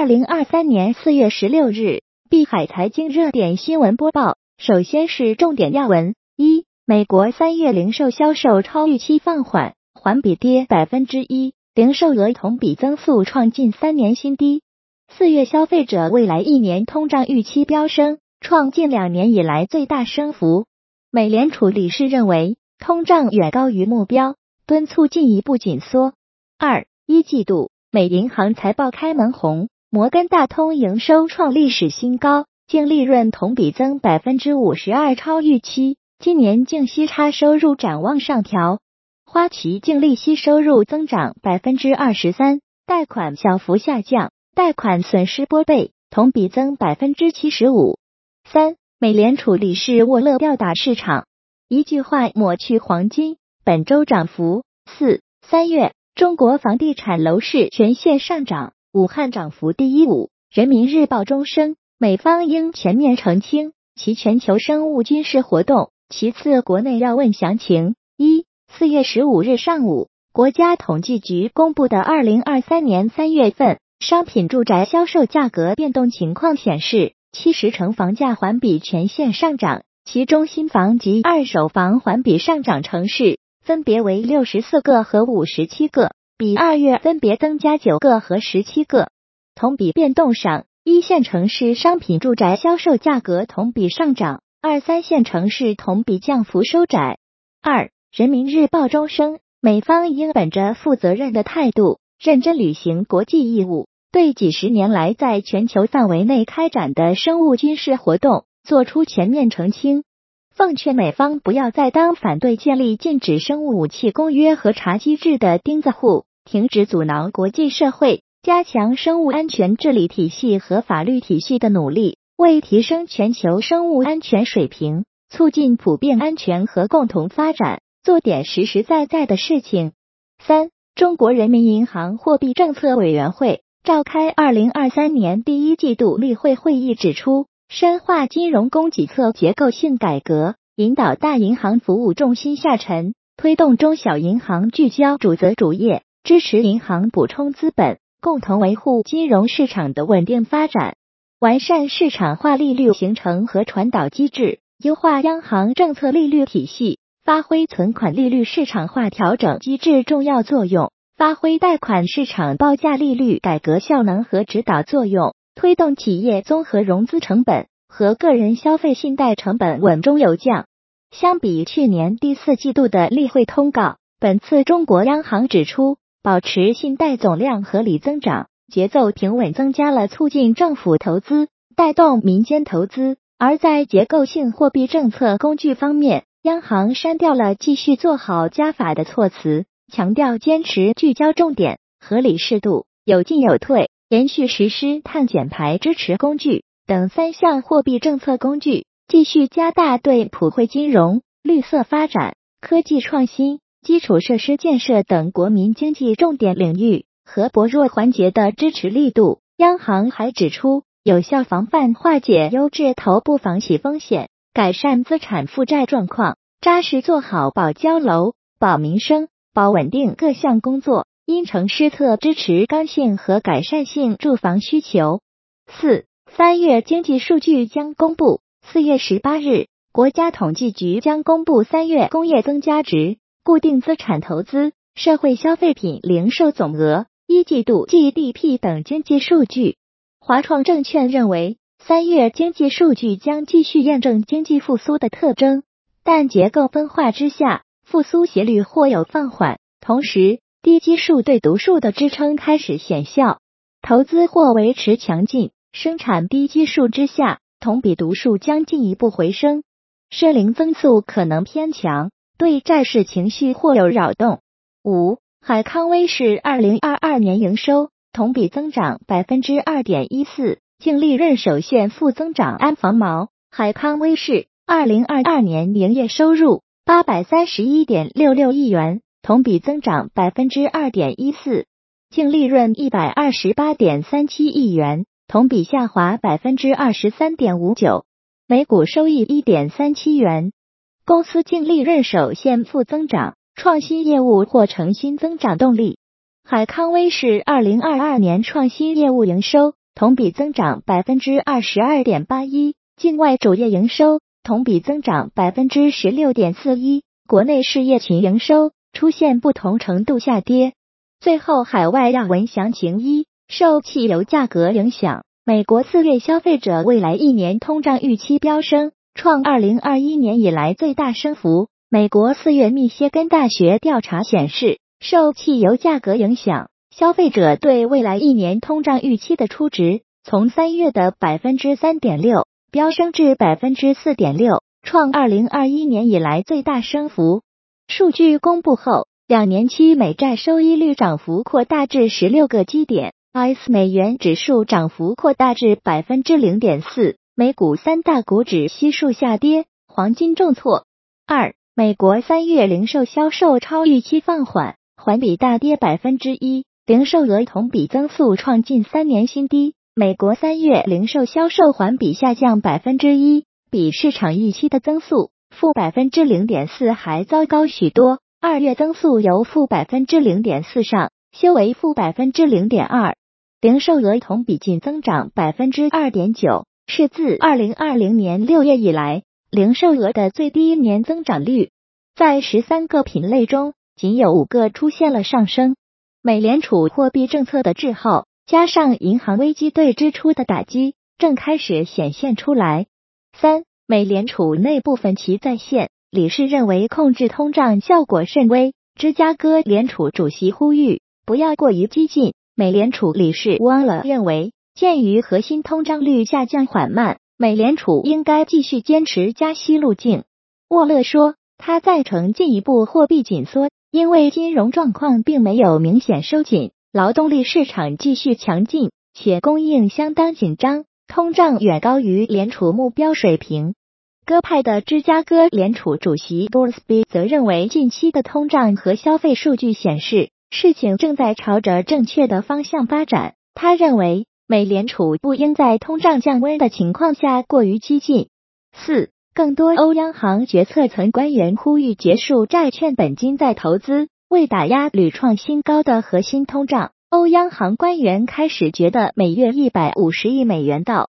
二零二三年四月十六日，碧海财经热点新闻播报。首先是重点要闻：一、美国三月零售销售超预期放缓，环比跌百分之一，零售额同比增速创近三年新低。四月消费者未来一年通胀预期飙升，创近两年以来最大升幅。美联储理事认为通胀远高于目标，敦促进一步紧缩。二、一季度美银行财报开门红。摩根大通营收创历史新高，净利润同比增百分之五十二，超预期。今年净息差收入展望上调。花旗净利息收入增长百分之二十三，贷款小幅下降，贷款损失拨备同比增百分之七十五。三，美联储理事沃勒吊打市场，一句话抹去黄金本周涨幅。四，三月中国房地产楼市全线上涨。武汉涨幅第一。五，人民日报中声，美方应全面澄清其全球生物军事活动。其次，国内要问详情。一，四月十五日上午，国家统计局公布的二零二三年三月份商品住宅销售价格变动情况显示，七十城房价环比全线上涨，其中新房及二手房环比上涨城市分别为六十四个和五十七个。比二月分别增加九个和十七个。同比变动上，一线城市商品住宅销售价格同比上涨，二三线城市同比降幅收窄。二，人民日报中声，美方应本着负责任的态度，认真履行国际义务，对几十年来在全球范围内开展的生物军事活动作出全面澄清。奉劝美方不要再当反对建立禁止生物武器公约核查机制的钉子户。停止阻挠国际社会加强生物安全治理体系和法律体系的努力，为提升全球生物安全水平、促进普遍安全和共同发展，做点实实在在的事情。三，中国人民银行货币政策委员会召开二零二三年第一季度例会会议，指出，深化金融供给侧结构性改革，引导大银行服务重心下沉，推动中小银行聚焦主责主业。支持银行补充资本，共同维护金融市场的稳定发展；完善市场化利率形成和传导机制，优化央行政策利率体系，发挥存款利率市场化调整机制重要作用；发挥贷款市场报价利率改革效能和指导作用，推动企业综合融资成本和个人消费信贷成本稳中有降。相比去年第四季度的例会通告，本次中国央行指出。保持信贷总量合理增长，节奏平稳，增加了促进政府投资、带动民间投资。而在结构性货币政策工具方面，央行删掉了“继续做好加法”的措辞，强调坚持聚焦重点、合理适度、有进有退，延续实施碳减排支持工具等三项货币政策工具，继续加大对普惠金融、绿色发展、科技创新。基础设施建设等国民经济重点领域和薄弱环节的支持力度。央行还指出，有效防范化解优质头部房企风险，改善资产负债状况，扎实做好保交楼、保民生、保稳定各项工作，因城施策支持刚性和改善性住房需求。四、三月经济数据将公布。四月十八日，国家统计局将公布三月工业增加值。固定资产投资、社会消费品零售总额、一季度 GDP 等经济数据。华创证券认为，三月经济数据将继续验证经济复苏的特征，但结构分化之下，复苏斜率或有放缓。同时，低基数对读数的支撑开始显效，投资或维持强劲，生产低基数之下，同比读数将进一步回升，社零增速可能偏强。对债市情绪或有扰动。五，海康威视二零二二年营收同比增长百分之二点一四，净利润首现负增长。安防毛，海康威视二零二二年营业收入八百三十一点六六亿元，同比增长百分之二点一四，净利润一百二十八点三七亿元，同比下滑百分之二十三点五九，每股收益一点三七元。公司净利润首现负增长，创新业务或成新增长动力。海康威视二零二二年创新业务营收同比增长百分之二十二点八一，境外主业营收同比增长百分之十六点四一，国内事业群营收出现不同程度下跌。最后，海外要闻详情一，受汽油价格影响，美国四月消费者未来一年通胀预期飙升，创二零二一年以来最大升幅。美国四月密歇根大学调查显示，受汽油价格影响。消费者对未来一年通胀预期的初值，从三月的百分之三点六飙升至百分之四点六，创二零二一年以来最大升幅。数据公布后，两年期美债收益率涨幅扩大至十六个基点，ICE 美元指数涨幅扩大至百分之零点四。美股三大股指悉数下跌，黄金重挫。二、美国三月零售销售超预期放缓，环比大跌百分之一。零售额同比增速创近三年新低。美国三月零售销售环比下降百分之一，比市场预期的增速负百分之零点四还糟糕许多。二月增速由负百分之零点四上修为负百分之零点二。零售额同比仅增长百分之二点九，是自二零二零年六月以来零售额的最低年增长率。在十三个品类中，仅有五个出现了上升。美联储货币政策的滞后，加上银行危机对支出的打击，正开始显现出来。三、美联储内部分歧再现，理事认为控制通胀效果甚微。芝加哥联储主席呼吁不要过于激进。美联储理事汪勒认为，鉴于核心通胀率下降缓慢，美联储应该继续坚持加息路径。沃勒说，他赞成进一步货币紧缩。因为金融状况并没有明显收紧，劳动力市场继续强劲，且供应相当紧张，通胀远高于联储目标水平。鸽派的芝加哥联储主席 b o r s b y 则认为，近期的通胀和消费数据显示，事情正在朝着正确的方向发展。他认为，美联储不应在通胀降温的情况下过于激进。四。更多欧央行决策层官员呼吁结束债券本金再投资，为打压屡创新高的核心通胀。欧央行官员开始觉得每月一百五十亿美元到